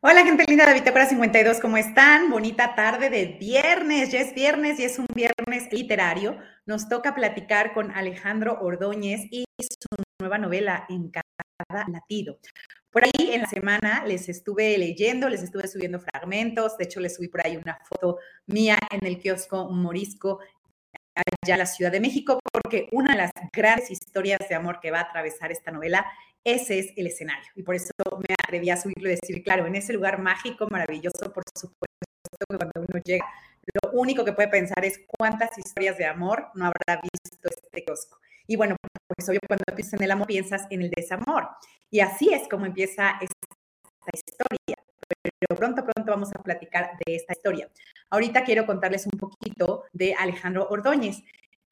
Hola, gente linda de Bitácora 52, ¿cómo están? Bonita tarde de viernes, ya es viernes y es un viernes literario. Nos toca platicar con Alejandro Ordóñez y su nueva novela En cada latido. Por ahí en la semana les estuve leyendo, les estuve subiendo fragmentos, de hecho les subí por ahí una foto mía en el kiosco Morisco allá en la Ciudad de México, porque una de las grandes historias de amor que va a atravesar esta novela ese es el escenario. Y por eso me atreví a subirlo y decir, claro, en ese lugar mágico, maravilloso, por supuesto, cuando uno llega, lo único que puede pensar es cuántas historias de amor no habrá visto este kiosco. Y bueno, pues obvio, cuando piensas en el amor, piensas en el desamor. Y así es como empieza esta historia. Pero pronto, pronto vamos a platicar de esta historia. Ahorita quiero contarles un poquito de Alejandro Ordóñez.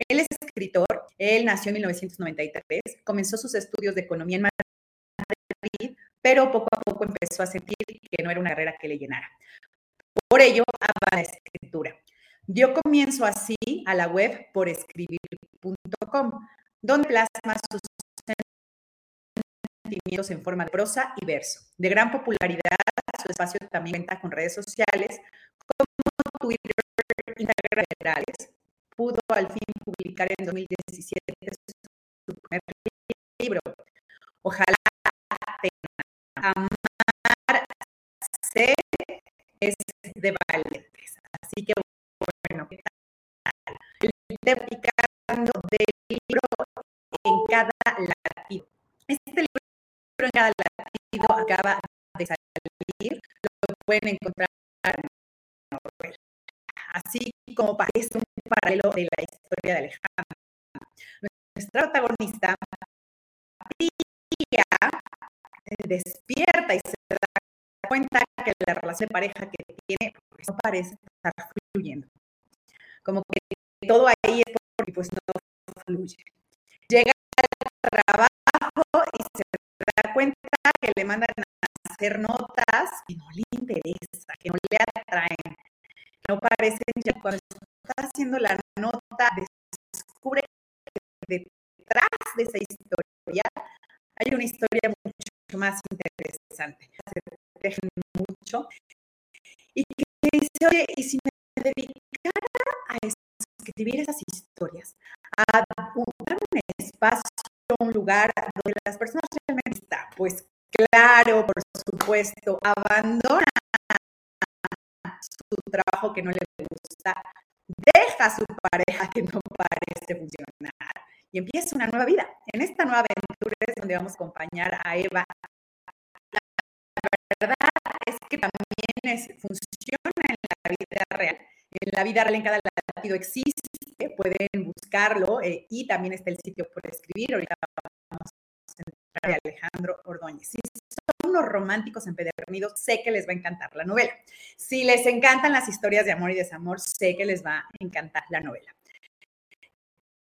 Él es escritor, él nació en 1993, comenzó sus estudios de economía en Madrid, pero poco a poco empezó a sentir que no era una carrera que le llenara. Por ello, ama la escritura. Dio comienzo así a la web por escribir.com, donde plasma sus sentimientos en forma de prosa y verso. De gran popularidad, su espacio también cuenta con redes sociales como Twitter, Instagram, pudo al fin publicar en 2017 su primer libro. Ojalá amar se es de valientes. Así que bueno, ¿qué tal? El del libro en cada latido. Este libro en cada latido acaba de salir, lo pueden encontrar. Así como parece un paralelo de la historia de Alejandro. Nuestra protagonista eh, despierta y se da cuenta que la relación de pareja que tiene pues, no parece estar fluyendo. Como que todo ahí es porque pues no fluye. Llega al trabajo y se da cuenta que le mandan a hacer notas que no le interesa, que no le atraen, que no parecen ya cuando está haciendo la nota, descubre que detrás de esa historia hay una historia mucho más interesante. Se mucho. Y que dice, oye, y si me dedicara a escribir esas historias, a dar un espacio, un lugar donde las personas realmente están, pues claro, por supuesto, abandona su trabajo que no le gusta, deja a su pareja que no parece funcionar y empieza una nueva vida. En esta nueva aventura es donde vamos a acompañar a Eva. La verdad es que también es, funciona en la vida real. En la vida real en cada latido existe, pueden buscarlo eh, y también está el sitio por escribir. Ahorita vamos a entrar a Alejandro Ordóñez. Románticos empedernidos, sé que les va a encantar la novela. Si les encantan las historias de amor y desamor, sé que les va a encantar la novela.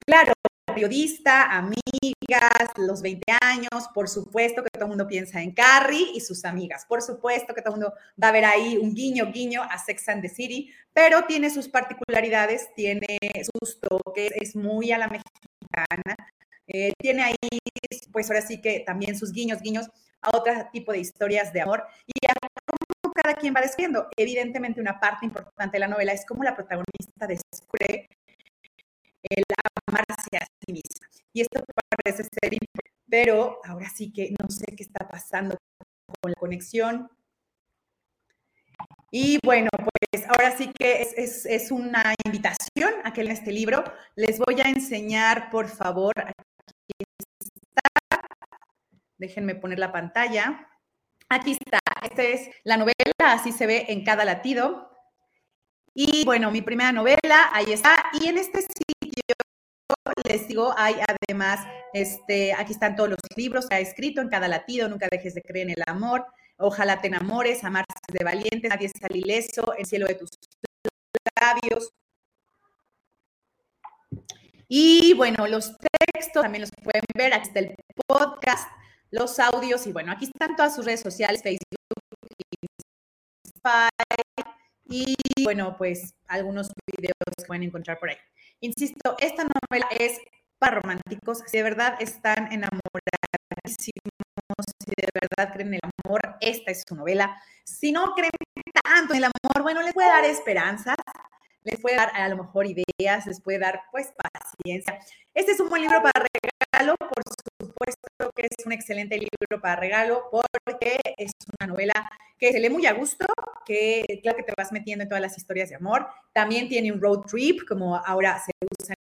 Claro, periodista, amigas, los 20 años, por supuesto que todo el mundo piensa en Carrie y sus amigas, por supuesto que todo el mundo va a ver ahí un guiño, guiño a Sex and the City, pero tiene sus particularidades, tiene sus toques, es muy a la mexicana, eh, tiene ahí, pues ahora sí que también sus guiños, guiños a otro tipo de historias de amor y a cómo cada quien va describiendo. Evidentemente una parte importante de la novela es cómo la protagonista descubre el amarse a sí misma. Y esto parece ser importante, pero ahora sí que no sé qué está pasando con la conexión. Y bueno, pues ahora sí que es, es, una invitación a que en este libro les voy a enseñar, por favor. Déjenme poner la pantalla. Aquí está, esta es la novela, así se ve en cada latido. Y bueno, mi primera novela, ahí está. Y en este les digo, hay además, este, aquí están todos los libros que ha escrito en cada latido, nunca dejes de creer en el amor, ojalá te enamores, amarse de valientes, nadie sale ileso, el cielo de tus labios. Y bueno, los textos también los pueden ver, aquí está el podcast, los audios y bueno, aquí están todas sus redes sociales, Facebook, y bueno, pues algunos videos que pueden encontrar por ahí. Insisto, esta novela es para románticos, si de verdad están enamoradísimos, si de verdad creen en el amor, esta es su novela. Si no creen tanto en el amor, bueno, les puede dar esperanzas, les puede dar a lo mejor ideas, les puede dar pues paciencia. Este es un buen libro para regalo, por supuesto que es un excelente libro para regalo porque es una novela que se lee muy a gusto, que claro que te vas metiendo en todas las historias de amor. También tiene un road trip, como ahora se usa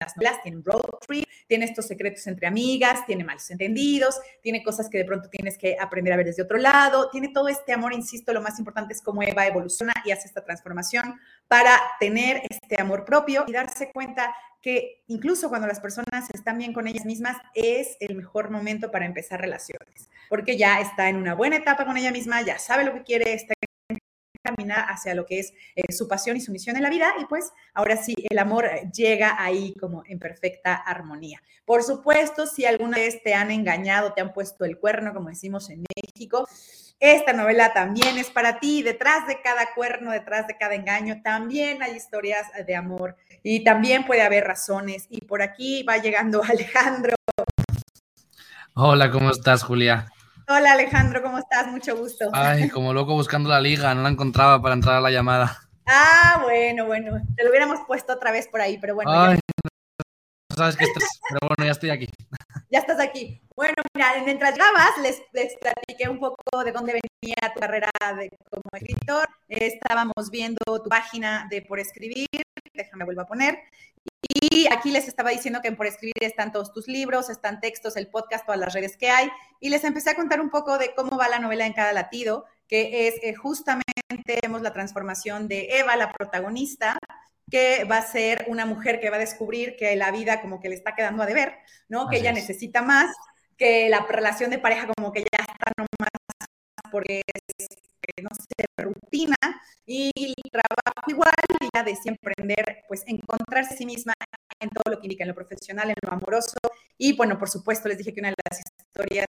las novelas, tiene road trip, tiene estos secretos entre amigas, tiene malos entendidos, tiene cosas que de pronto tienes que aprender a ver desde otro lado, tiene todo este amor, insisto, lo más importante es cómo Eva evoluciona y hace esta transformación para tener este amor propio y darse cuenta que incluso cuando las personas están bien con ellas mismas, es el mejor momento para empezar relaciones, porque ya está en una buena etapa con ella misma, ya sabe lo que quiere, está caminar hacia lo que es eh, su pasión y su misión en la vida y pues ahora sí el amor llega ahí como en perfecta armonía. Por supuesto, si alguna vez te han engañado, te han puesto el cuerno, como decimos en México, esta novela también es para ti. Detrás de cada cuerno, detrás de cada engaño, también hay historias de amor y también puede haber razones. Y por aquí va llegando Alejandro. Hola, ¿cómo estás, Julia? Hola Alejandro, ¿cómo estás? Mucho gusto. Ay, como loco buscando la liga, no la encontraba para entrar a la llamada. Ah, bueno, bueno, te lo hubiéramos puesto otra vez por ahí, pero bueno. Ay, sabes que estás, pero bueno, ya estoy aquí. Ya estás aquí. Bueno, mira, mientras grabas, les, les platiqué un poco de dónde venía tu carrera de, como escritor. Estábamos viendo tu página de Por Escribir, déjame vuelvo a poner, y aquí les estaba diciendo que en Por Escribir están todos tus libros, están textos, el podcast, todas las redes que hay. Y les empecé a contar un poco de cómo va la novela en cada latido, que es eh, justamente vemos la transformación de Eva, la protagonista, que va a ser una mujer que va a descubrir que la vida como que le está quedando a deber, ¿no? que ella necesita más, que la relación de pareja como que ya está nomás porque es, no sé, rutina y trabajo igual y ya de siempre emprender, pues encontrarse a sí misma en todo lo que indica, en lo profesional, en lo amoroso. Y bueno, por supuesto, les dije que una de las historias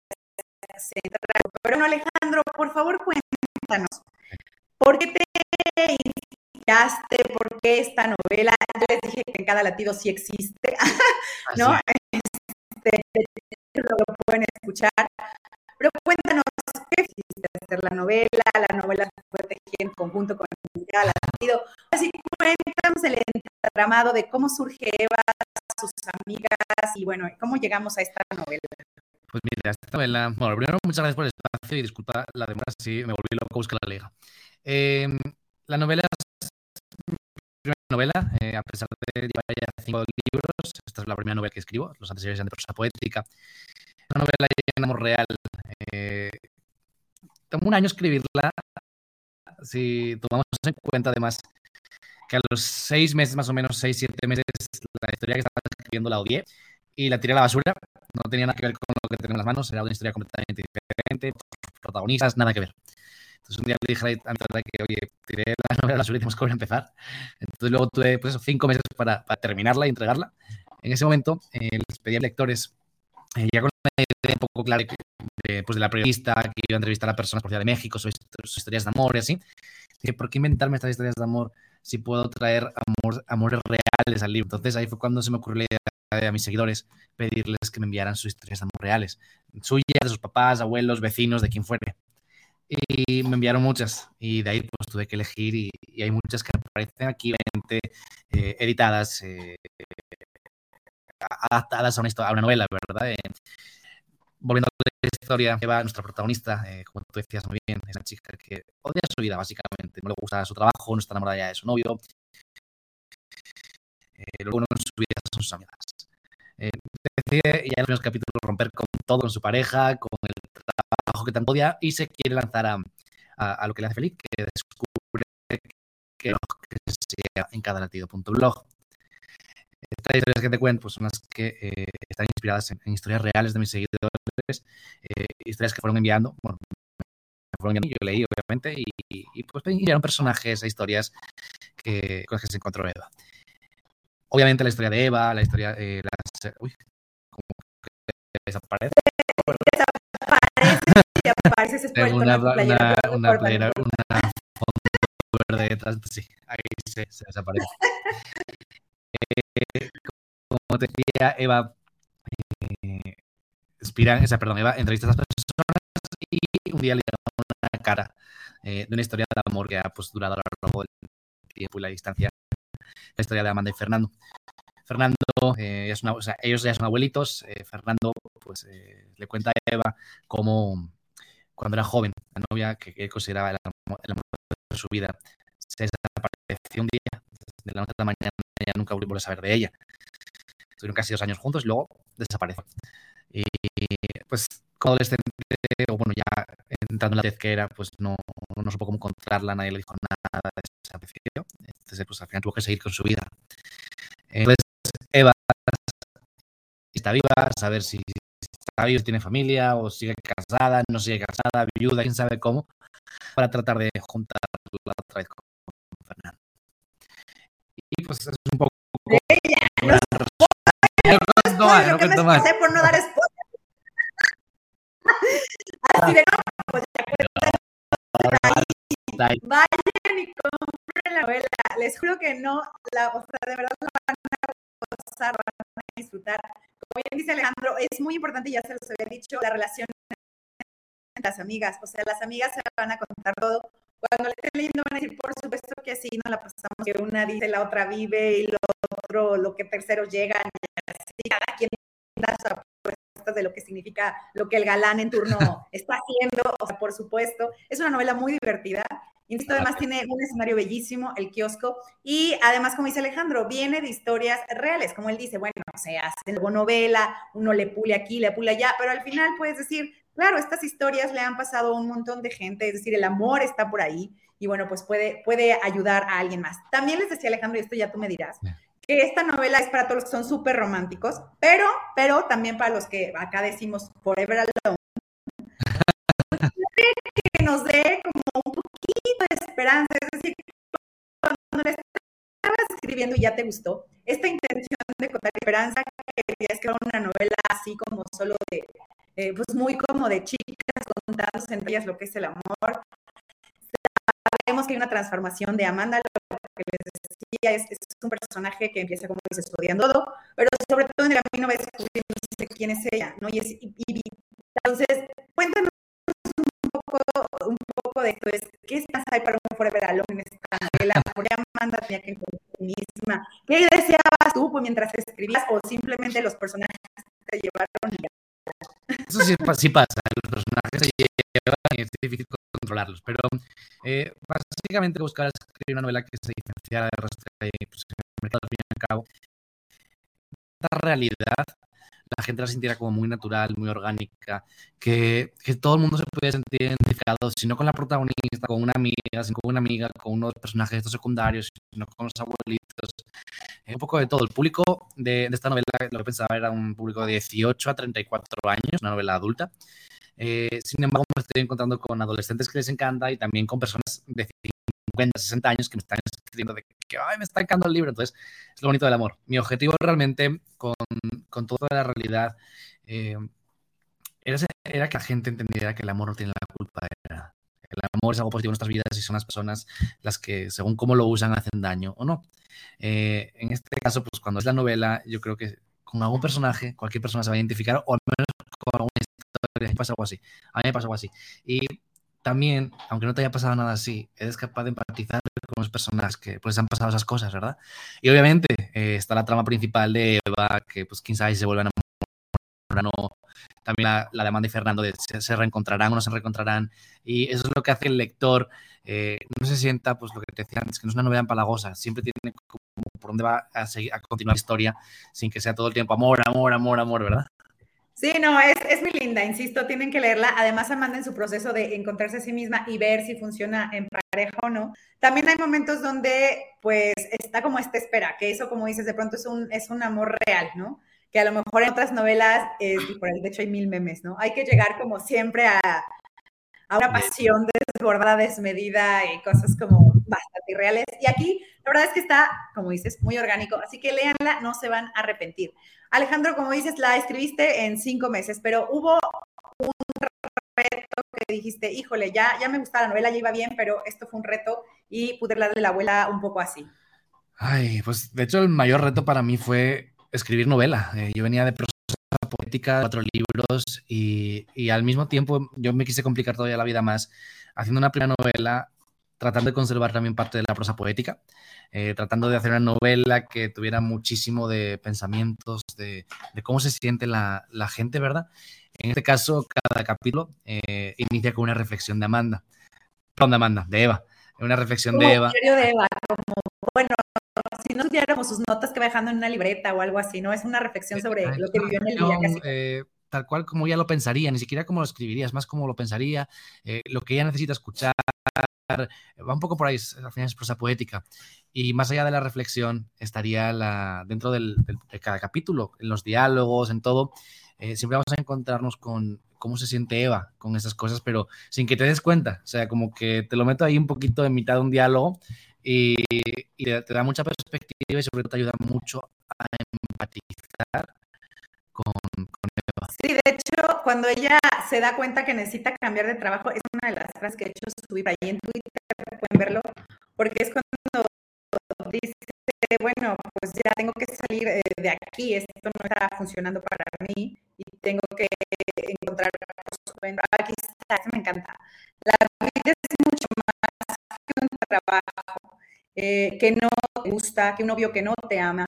centrales. Pero bueno, Alejandro, por favor, cuéntanos, ¿por qué te inspiraste? ¿Por qué esta novela? Ya les dije que en cada latido sí existe, ¿no? Este, lo pueden escuchar. Pero cuéntanos, ¿qué hiciste hacer la novela? La novela fue tejida en conjunto con el latido. Así cuéntanos el entramado de cómo surge Eva, sus amigas y bueno, cómo llegamos a esta novela. Pues mira, esta novela, bueno, primero muchas gracias por el espacio y disculpa la demora si me volví loco buscar la liga. Em, la novela es mi primera novela, eh, a pesar de llevar ya cinco libros, esta es la primera novela que escribo, los anteriores eran de prosa poética. Una novela en amor real. Eh, tomó un año escribirla, si tomamos en cuenta además que a los seis meses, más o menos, seis, siete meses, la historia que estaba escribiendo la odié y la tiré a la basura. No tenía nada que ver con lo que tenía en las manos, era una historia completamente diferente, protagonistas, nada que ver. Entonces un día le dije a mi que, oye, tiré la novela a la basura y tenemos que volver a empezar. Entonces luego tuve pues, cinco meses para, para terminarla y entregarla. En ese momento eh, les pedí a lectores, eh, ya con idea un poco clara de, pues, de la periodista que iba a entrevistar a personas por Ciudad de México, sus, sus historias de amor y así. Dije, ¿por qué inventarme estas historias de amor si puedo traer amor, amores reales al libro. Entonces ahí fue cuando se me ocurrió la idea a mis seguidores pedirles que me enviaran sus historias de amor reales, suyas, de sus papás, abuelos, vecinos, de quien fuere. Y me enviaron muchas y de ahí pues tuve que elegir y, hay muchas que aparecen aquí eh, editadas, eh, adaptadas a una, a una novela, ¿verdad? Eh, volviendo a la historia, Eva, nuestra protagonista, eh, como tú decías muy bien, es una chica que odia su vida, básicamente. No le gusta su trabajo, no está enamorada ya de su novio. Eh, en su vida son sus amigas. Eh, decide ya en los primeros capítulos romper con todo, con su pareja, con el trabajo que tanto odia y se quiere lanzar a, a, lo que le hace feliz, que descubre que, que sea en cada latido.blog. Estas historias que te cuento pues, son las que eh, están inspiradas en, historias reales de mis seguidores, eh, historias que fueron enviando, bueno, me fueron enviando, yo leí obviamente, y, y pues enviaron personajes e historias que, con las que se encontró Eva. Obviamente la historia de Eva, la historia de las... Uy, como que desaparece. Desaparece, Tengo una, una, una, una, playera, una verde detrás, sí, ahí se, se desaparece. Como te decía, Eva, eh, inspira, esa, perdón, Eva entrevista a las personas y un día le llega una cara eh, de una historia de amor que ha pues, durado a lo largo del tiempo y la distancia, la historia de Amanda y Fernando. Fernando, eh, es una, ellos ya son abuelitos, eh, Fernando pues le cuenta a Eva cómo cuando era joven, la novia que consideraba el amor, el amor de su vida, se desapareció un día, de la noche a la mañana, ya nunca volvió a saber de ella. Estuvieron casi dos años juntos y luego desapareció. Y pues como adolescente, o bueno, ya entrando en la vez que era, pues no, no supo cómo encontrarla, nadie le dijo nada, desapareció. Entonces, pues al final tuvo que seguir con su vida. Entonces, Eva está viva, saber si está viva, si tiene familia, o sigue casada, no sigue casada, viuda, quién sabe cómo, para tratar de juntarla otra vez con pues es un poco... Ella, no, no, no, no, no, no, no, por no dar spoiler. Así de no, pues ya Vayan y compren la novela. Les juro que no, la, o sea, de verdad la van a gozar, van a disfrutar. Como bien dice Alejandro, es muy importante, ya se los había dicho, la relación entre las amigas. O sea, las amigas se van a contar todo. Cuando le estén leyendo van a decir, por supuesto que sí, no la pasamos, que una dice, la otra vive y lo otro, lo que terceros llegan y así, cada quien da su de lo que significa lo que el galán en turno está haciendo, o sea, por supuesto. Es una novela muy divertida. Insisto, además tiene un escenario bellísimo, el kiosco, y además, como dice Alejandro, viene de historias reales, como él dice, bueno, se hace novela, uno le pule aquí, le pule allá, pero al final puedes decir, claro, estas historias le han pasado a un montón de gente, es decir, el amor está por ahí, y bueno, pues puede, puede ayudar a alguien más. También les decía Alejandro, y esto ya tú me dirás, que esta novela es para todos los que son súper románticos, pero, pero también para los que acá decimos Forever Alone. que nos dé como un poquito de esperanza, es decir, cuando le estabas escribiendo y ya te gustó, esta intención de contar esperanza, querías que era una novela así como solo de, eh, pues muy como de chicas contándose entre ellas lo que es el amor. Que hay una transformación de Amanda, lo que les decía, es, es un personaje que empieza como dices, estudiando todo, pero sobre todo en el camino va descubriendo quién es ella, ¿no? Y es y, entonces, cuéntanos un poco, un poco de esto, es, ¿qué estás ahí para un Forever Alone en esta novela? ¿Por qué Amanda tenía que encontrar misma? ¿Qué deseabas tú mientras escribías o simplemente los personajes te llevaron y eso sí, sí, pasa, los personajes se llevan controlarlos, pero eh, básicamente buscar escribir una novela que se diferenciara del resto de pues, mercado al fin y al cabo. Esta realidad la gente la sintiera como muy natural, muy orgánica, que, que todo el mundo se pudiera sentir identificado, si no con la protagonista, con una amiga, sino con una amiga, con unos personajes estos secundarios, sino con los abuelitos, eh, un poco de todo. El público de, de, esta novela, lo que pensaba, era un público de 18 a 34 años, una novela adulta. Eh, sin embargo, me estoy encontrando con adolescentes que les encanta y también con personas de 50, 60 años que me están escribiendo de que Ay, me está encantando el libro. Entonces, es lo bonito del amor. Mi objetivo realmente con, con toda la realidad eh, era, era, que la gente entendiera que el amor no tiene la culpa. Era, el amor es algo positivo en nuestras vidas y son las personas las que, según cómo lo usan, hacen daño o no. Eh, en este caso, pues cuando es la novela, yo creo que con algún personaje, cualquier persona se va a identificar, o al menos con alguna historia, pasa algo así. A mí me pasa algo así. Y también, aunque no te haya pasado nada así, eres capaz de empatizar con los personajes que pues han pasado esas cosas, ¿verdad? Y obviamente eh, está la trama principal de Eva, que pues quién sabe si se vuelven a enamorar no. También la, la de Amanda y Fernando de se, se, reencontrarán o no se reencontrarán. Y eso es lo que hace el lector eh, no se sienta, pues lo que te decía antes, que no es una novela empalagosa, siempre tiene como por dónde va a, seguir, a continuar la historia sin que sea todo el tiempo amor, amor, amor, amor, ¿verdad? Sí, no, es, es, muy linda, insisto, tienen que leerla. Además, Amanda en su proceso de encontrarse a sí misma y ver si funciona en pareja o no. También hay momentos donde, pues, está como esta espera, que eso, como dices, de pronto es un, es un amor real, ¿no? Que a lo mejor en otras novelas, eh, por el de hecho hay mil memes, ¿no? Hay que llegar como siempre a, a una pasión desbordada, desmedida y cosas como bastante irreales. Y aquí, la verdad es que está, como dices, muy orgánico, así que léanla, no se van a arrepentir. Alejandro, como dices, la escribiste en cinco meses, pero hubo un reto que dijiste, híjole, ya, ya me gustaba la novela, ya iba bien, pero esto fue un reto y pude darle la abuela un poco así. Ay, pues de hecho el mayor reto para mí fue escribir novela. Eh, yo venía de prosa poética, cuatro libros y, y, al mismo tiempo yo me quise complicar todavía la vida más haciendo una primera novela, tratando de conservar también parte de la prosa poética, eh, tratando de hacer una novela que tuviera muchísimo de pensamientos, de, de cómo se siente la, la, gente, ¿verdad? En este caso, cada capítulo eh, inicia con una reflexión de Amanda, perdón, de Amanda, de Eva, una reflexión de Eva. de Eva, como, bueno, si no tuviéramos sus notas que va dejando en una libreta o algo así, ¿no? Es una reflexión sobre lo que vivió en el día. Casi. Eh, tal cual como ella lo pensaría, ni siquiera como lo escribiría, es más como lo pensaría, eh, lo que ella necesita escuchar, va un poco por ahí, al final es prosa poética. Y más allá de la reflexión, estaría la, dentro del, del, de cada capítulo, en los diálogos, en todo, eh, siempre vamos a encontrarnos con cómo se siente Eva con esas cosas, pero sin que te des cuenta, o sea, como que te lo meto ahí un poquito en mitad de un diálogo y, y te da mucha perspectiva y sobre todo te ayuda mucho a empatizar. Sí, de hecho, cuando ella se da cuenta que necesita cambiar de trabajo, es una de las frases que he hecho subir ahí en Twitter, pueden verlo, porque es cuando dice, bueno, pues ya tengo que salir eh, de aquí, esto no está funcionando para mí y tengo que encontrar aquí está, me encanta. La vida es mucho más que un trabajo, eh, que no te gusta, que un novio que no te ama,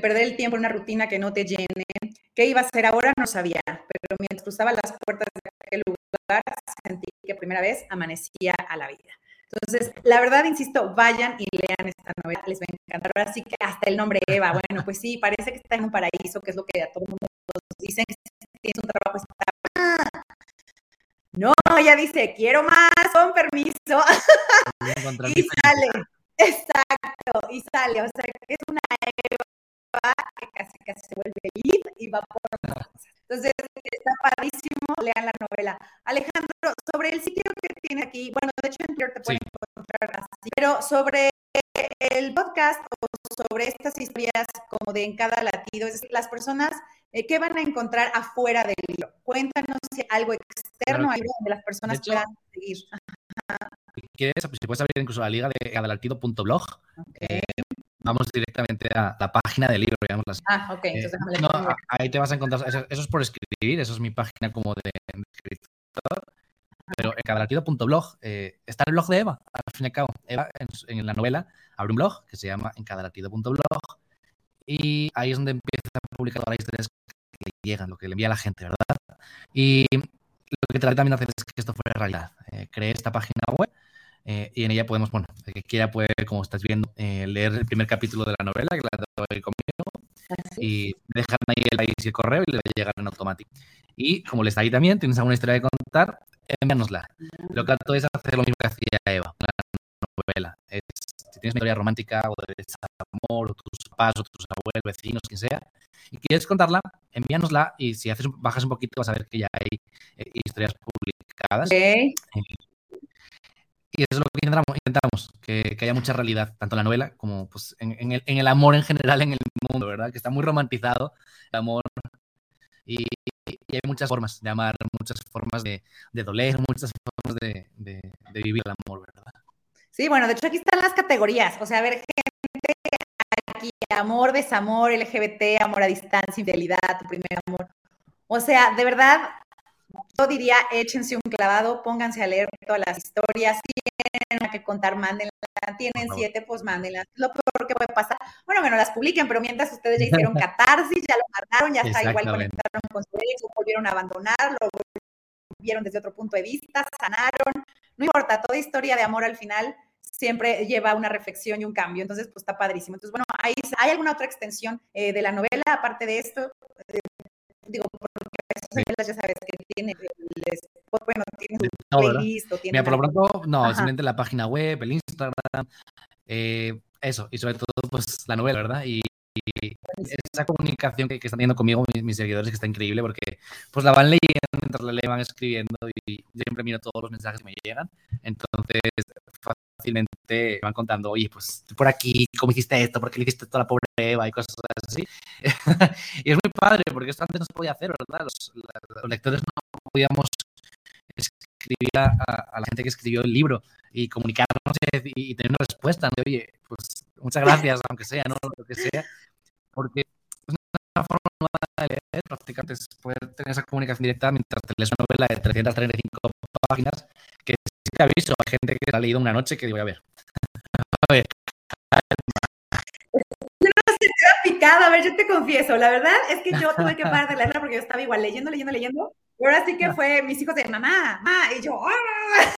perder el tiempo en una rutina que no te llene. ¿Qué iba a hacer ahora? No sabía, pero mientras cruzaba las puertas de aquel lugar, sentí que primera vez amanecía a la vida. Entonces, la verdad, insisto, vayan y lean esta novela, les va a encantar. Ahora sí que hasta el nombre Eva, bueno, pues sí, parece que está en un paraíso, que es lo que a todo el mundo dicen, que tienes un trabajo estable. No, ella dice, quiero más, con permiso. y sale, exacto, y sale, o sea, es una Eva que casi casi se vuelve lead y va por. Entonces, está padrísimo, lean la novela. Alejandro, sobre el sitio que tiene aquí, bueno, de hecho en Twitter te pueden encontrar así, pero sobre el podcast o sobre estas historias como de en cada latido, es decir, las personas, eh, ¿qué van a encontrar afuera del libro? Cuéntanos si algo externo, claro, algo donde las personas hecho, puedan seguir. Si quieres, si puedes abrir incluso la liga de adalartido.blog, okay. eh, vamos directamente a la página del libro, digamos así. Ah, ok. Entonces, eh, no, ahí te vas a encontrar, eso, eso, es por escribir, eso es mi página como de, de escritor, pero en cadaratido.blog eh, está el blog de Eva, al fin y al cabo. Eva, en, en la novela, abre un blog que se llama encadaratido.blog y ahí es donde empieza a publicar las historias que le llegan, lo que le envía a la gente, ¿verdad? Y lo que traté también hacer es que esto fuera realidad. Eh, creé esta página web eh, y en ella podemos, bueno, el que quiera puede, como estás viendo, eh, leer el primer capítulo de la novela, que la doy conmigo, y dejar ahí el país y el correo y le va a llegar en automático. Y como le está ahí también, tienes alguna historia de contar, envíanosla. Lo que trato es hacer lo mismo que hacía Eva, la novela. Es, si tienes una historia romántica o de desamor, o tus papás, o tus abuelos, vecinos, quien sea, y quieres contarla, envíanosla y si haces, bajas un poquito vas a ver que ya hay eh, historias publicadas. Okay. Y eso es lo que intentamos, intentamos que, que, haya mucha realidad, tanto en la novela como pues, en, en, el, en, el, amor en general en el mundo, ¿verdad? Que está muy romantizado el amor y, y hay muchas formas de amar, muchas formas de, de doler, muchas formas de, de, de, vivir el amor, ¿verdad? Sí, bueno, de hecho aquí están las categorías, o sea, a ver, gente, aquí amor, desamor, LGBT, amor a distancia, infidelidad, tu primer amor. O sea, de verdad, yo diría, échense un clavado, pónganse a leer todas las historias, tienen que contar, mándenla, tienen siete, pues mándenlas. Lo peor que puede pasar, bueno, que no las publiquen, pero mientras ustedes ya hicieron catarsis, ya lo mataron, ya está igual conectaron con su ex, volvieron a abandonar, lo vieron desde otro punto de vista, sanaron, no importa, toda historia de amor al final siempre lleva una reflexión y un cambio, entonces pues está padrísimo. Entonces, bueno, ¿hay, ¿hay alguna otra extensión eh, de la novela aparte de esto? Digo, porque esas novelas ya sabes que tiene, les, bueno, tiene no, playlist o tiene... Mira, por lo pronto, no, Ajá. simplemente la página web, el Instagram, eh, eso, y sobre todo, pues, la novela, ¿verdad? Y, y esa comunicación que, que, están teniendo conmigo mis, mis, seguidores que está increíble porque pues la van leyendo mientras la leen, van escribiendo y yo siempre miro todos los mensajes que me llegan entonces fácilmente van contando oye pues por aquí cómo hiciste esto porque le hiciste toda la pobre Eva y cosas así. Y es muy padre porque esto antes no se podía hacer verdad los, los lectores no podíamos escribir a, a, la gente que escribió el libro y comunicarnos y, y tener una respuesta de, oye pues muchas gracias, aunque sea, ¿no? Lo que sea, porque es una forma nueva de leer, prácticamente es poder tener esa comunicación directa mientras te lees una novela de 335 páginas, te aviso, hay gente que la ha leído una noche que digo, a ver, a ver, picada, a ver, yo te confieso, la verdad es que yo tuve que parar de leerla porque yo estaba igual leyendo, leyendo, leyendo, y ahora sí que fue mis hijos de mamá, mamá, y yo, ¡ah!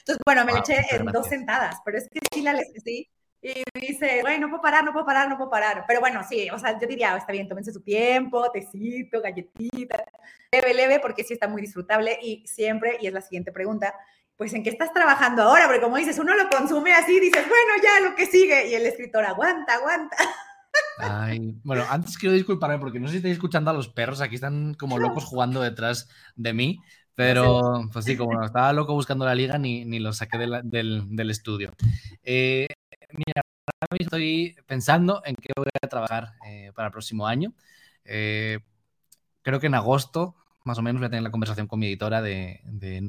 Entonces, bueno, me la eché en dos sentadas, pero es que sí la leí, sí, y dice, bueno, no puedo parar, no puedo parar, no puedo parar. Pero bueno, sí, o sea, yo diría, está bien, tómense su tiempo, tecito, galletita, leve, leve, porque sí está muy disfrutable. Y siempre, y es la siguiente pregunta, pues ¿en qué estás trabajando ahora? Porque como dices, uno lo consume así, dices, bueno, ya lo que sigue. Y el escritor, aguanta, aguanta. Ay, bueno, antes quiero disculparme porque no sé si estáis escuchando a los perros, aquí están como locos jugando detrás de mí, pero pues sí, como estaba loco buscando la liga, ni, ni lo saqué del, del, estudio. Eh, Mira, estoy pensando en qué voy a trabajar eh, para el próximo año. Eh, creo que en agosto, más o menos, voy a tener la conversación con mi editora de,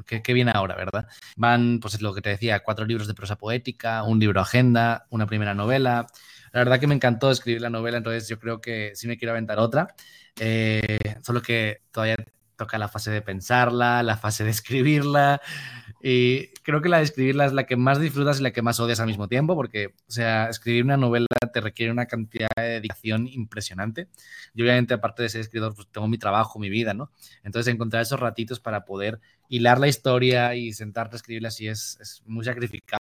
qué, viene ahora, ¿verdad? Van, pues es lo que te decía, cuatro libros de prosa poética, un libro agenda, una primera novela. La verdad que me encantó escribir la novela, entonces yo creo que sí me quiero aventar otra. Eh, solo que todavía toca la fase de pensarla, la fase de escribirla. Y creo que la de escribirla es la que más disfrutas y la que más odias al mismo tiempo, porque, o sea, escribir una novela te requiere una cantidad de dedicación impresionante. Yo, obviamente, aparte de ser escritor, pues tengo mi trabajo, mi vida, ¿no? Entonces, encontrar esos ratitos para poder hilar la historia y sentarte a escribirla así es, es muy sacrificado.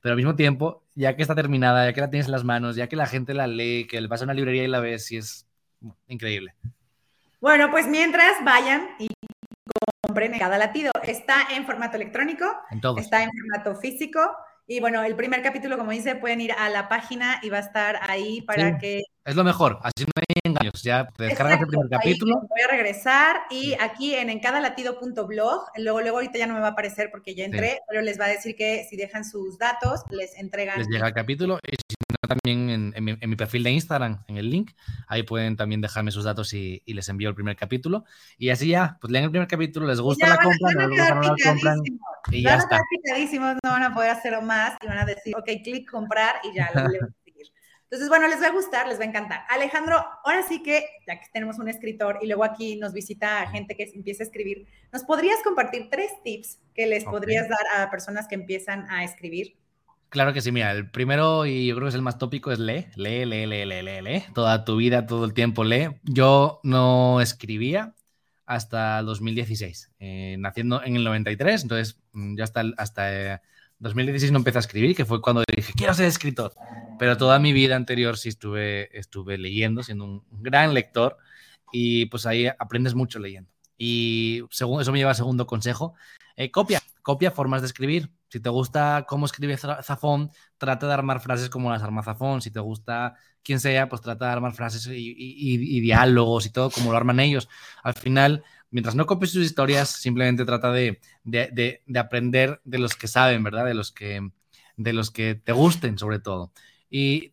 Pero al mismo tiempo, ya que está terminada, ya que la tienes en las manos, ya que la gente la lee, que vas a una librería y la ves, sí es increíble. Bueno, pues mientras vayan y compren en cada latido. Está en formato electrónico, está en formato físico. Y bueno, el primer capítulo, como dice, pueden ir a la página y va a estar ahí para que es lo mejor, así no hay engaños. Ya te descargas el primer capítulo. Voy a regresar y aquí en encadalatido.blog, luego, luego ahorita ya no me va a aparecer porque ya entré, pero les va a decir que si dejan sus datos, les entregan. Les llega el capítulo y si no, también en, mi, perfil de Instagram, en el link, ahí pueden también dejarme sus datos y, les envío el primer capítulo. Y así ya, pues leen el primer capítulo, les gusta la compra, les gusta no la compran y ya está. no van a poder hacerlo más y van a decir, ok, clic comprar y ya lo entonces, bueno, les va a gustar, les va a encantar. Alejandro, ahora sí que, ya que tenemos un escritor y luego aquí nos visita gente que empieza a escribir, ¿nos podrías compartir tres tips que les podrías dar a personas que empiezan a escribir? Claro que sí, mira, el primero y yo creo que es el más tópico es lee, lee, lee, lee, lee, lee, lee. Toda tu vida, todo el tiempo lee. Yo no escribía hasta 2016, eh, naciendo en el 93, entonces mm, ya hasta, hasta 2016 no empecé a escribir, que fue cuando dije, quiero ser escritor. Pero toda mi vida anterior sí estuve, estuve leyendo, siendo un gran lector, y pues ahí aprendes mucho leyendo. Y según, eso me lleva al segundo consejo, eh, copia, copia formas de escribir. Si te gusta cómo escribe Zafón, trata de armar frases como las arma Zafón. Si te gusta quien sea, pues trata de armar frases y, y diálogos y todo como lo arman ellos. Al final, mientras no copies sus historias, simplemente trata de, aprender de los que saben, ¿verdad? De los que, de los que te gusten, sobre todo. Y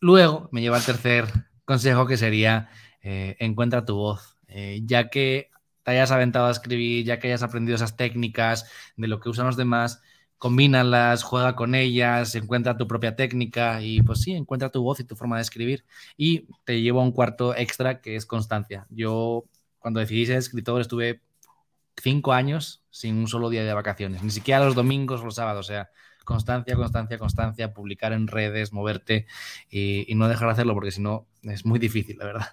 luego me lleva al tercer consejo, que sería eh, encuentra tu voz. Eh, ya que te hayas aventado a escribir, ya que hayas aprendido esas técnicas de lo que usan los demás, combínalas, juega con ellas, encuentra tu propia técnica y pues sí, encuentra tu voz y tu forma de escribir. Y te llevo a un cuarto extra que es constancia. Yo cuando decidí ser escritor estuve cinco años sin un solo día de vacaciones, ni siquiera los domingos o los sábados, o sea, constancia, constancia, constancia, publicar en redes, moverte y, no dejar de hacerlo porque si no es muy difícil, la verdad.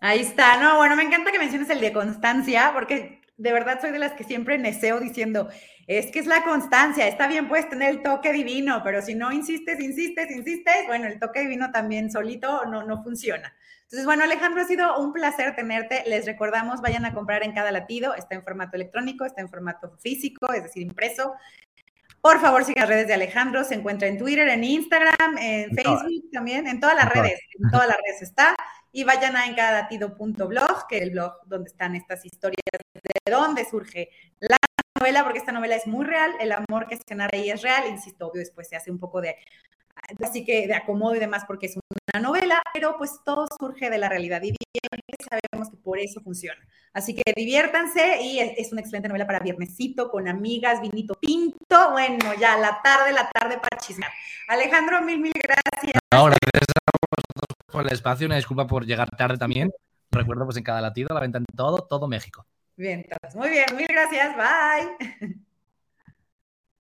Ahí está, no, bueno, me encanta que menciones el de constancia porque de verdad soy de las que siempre neseo diciendo, es que es la constancia, está bien, puedes tener el toque divino, pero si no insistes, insistes, insistes, bueno, el toque divino también solito no, no funciona. Entonces, bueno, Alejandro, ha sido un placer tenerte. Les recordamos, vayan a comprar en cada latido. Está en formato electrónico, está en formato físico, es decir, impreso. Por favor, sigan las redes de Alejandro. Se encuentra en Twitter, en Instagram, en Facebook también, en todas las redes. En todas las redes está. Y vayan a encadalatido.blog, que es el blog donde están estas historias de dónde surge la novela, porque esta novela es muy real. El amor que se narra ahí es real. Insisto, obvio, después se hace un poco de así que de acomodo y demás porque es una novela, pero pues todo surge de la realidad y bien sabemos que por eso funciona. Así que diviértanse y es, una excelente novela para viernesito, con amigas, vinito pinto, bueno, ya la tarde, la tarde para chismear. Alejandro, mil, mil gracias. gracias a vosotros por el espacio, una disculpa por llegar tarde también. Recuerdo, pues en cada latido, la venta en todo, todo México. Bien, muy bien, mil gracias, bye.